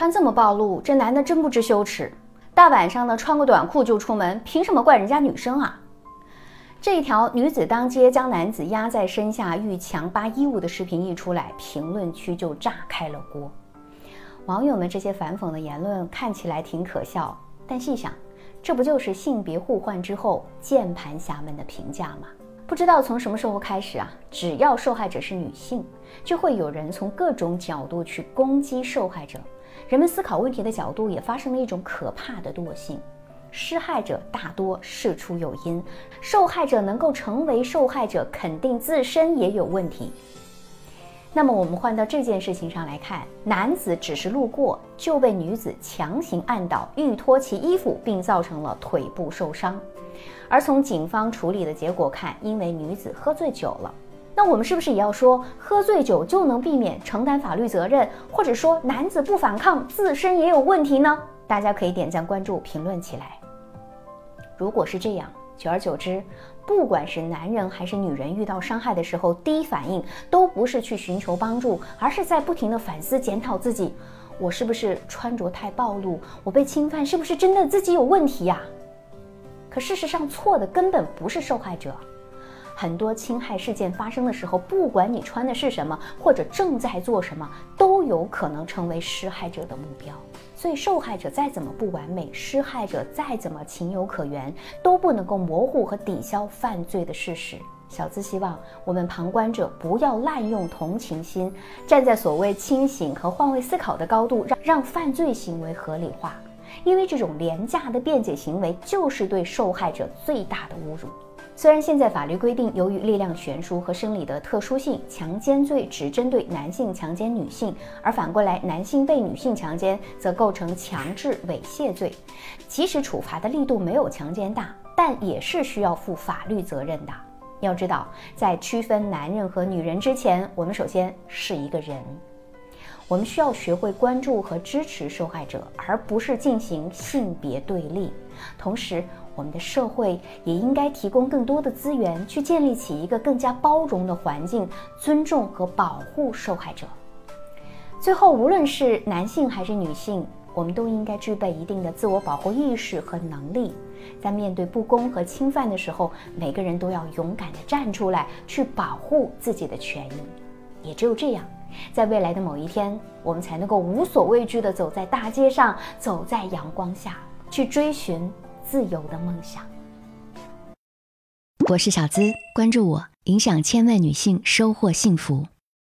穿这么暴露，这男的真不知羞耻。大晚上的穿个短裤就出门，凭什么怪人家女生啊？这一条女子当街将男子压在身下欲强扒衣物的视频一出来，评论区就炸开了锅。网友们这些反讽的言论看起来挺可笑，但细想，这不就是性别互换之后键盘侠们的评价吗？不知道从什么时候开始啊，只要受害者是女性，就会有人从各种角度去攻击受害者。人们思考问题的角度也发生了一种可怕的惰性。施害者大多事出有因，受害者能够成为受害者，肯定自身也有问题。那么我们换到这件事情上来看，男子只是路过就被女子强行按倒，欲脱其衣服，并造成了腿部受伤。而从警方处理的结果看，因为女子喝醉酒了，那我们是不是也要说喝醉酒就能避免承担法律责任，或者说男子不反抗自身也有问题呢？大家可以点赞、关注、评论起来。如果是这样。久而久之，不管是男人还是女人，遇到伤害的时候，第一反应都不是去寻求帮助，而是在不停的反思检讨自己：我是不是穿着太暴露？我被侵犯是不是真的自己有问题呀？可事实上，错的根本不是受害者。很多侵害事件发生的时候，不管你穿的是什么，或者正在做什么，都有可能成为施害者的目标。所以，受害者再怎么不完美，施害者再怎么情有可原，都不能够模糊和抵消犯罪的事实。小资希望我们旁观者不要滥用同情心，站在所谓清醒和换位思考的高度，让让犯罪行为合理化。因为这种廉价的辩解行为，就是对受害者最大的侮辱。虽然现在法律规定，由于力量悬殊和生理的特殊性，强奸罪只针对男性强奸女性，而反过来，男性被女性强奸则构成强制猥亵罪。即使处罚的力度没有强奸大，但也是需要负法律责任的。要知道，在区分男人和女人之前，我们首先是一个人。我们需要学会关注和支持受害者，而不是进行性别对立。同时，我们的社会也应该提供更多的资源，去建立起一个更加包容的环境，尊重和保护受害者。最后，无论是男性还是女性，我们都应该具备一定的自我保护意识和能力。在面对不公和侵犯的时候，每个人都要勇敢地站出来，去保护自己的权益。也只有这样，在未来的某一天，我们才能够无所畏惧地走在大街上，走在阳光下，去追寻。自由的梦想。我是小资，关注我，影响千万女性，收获幸福。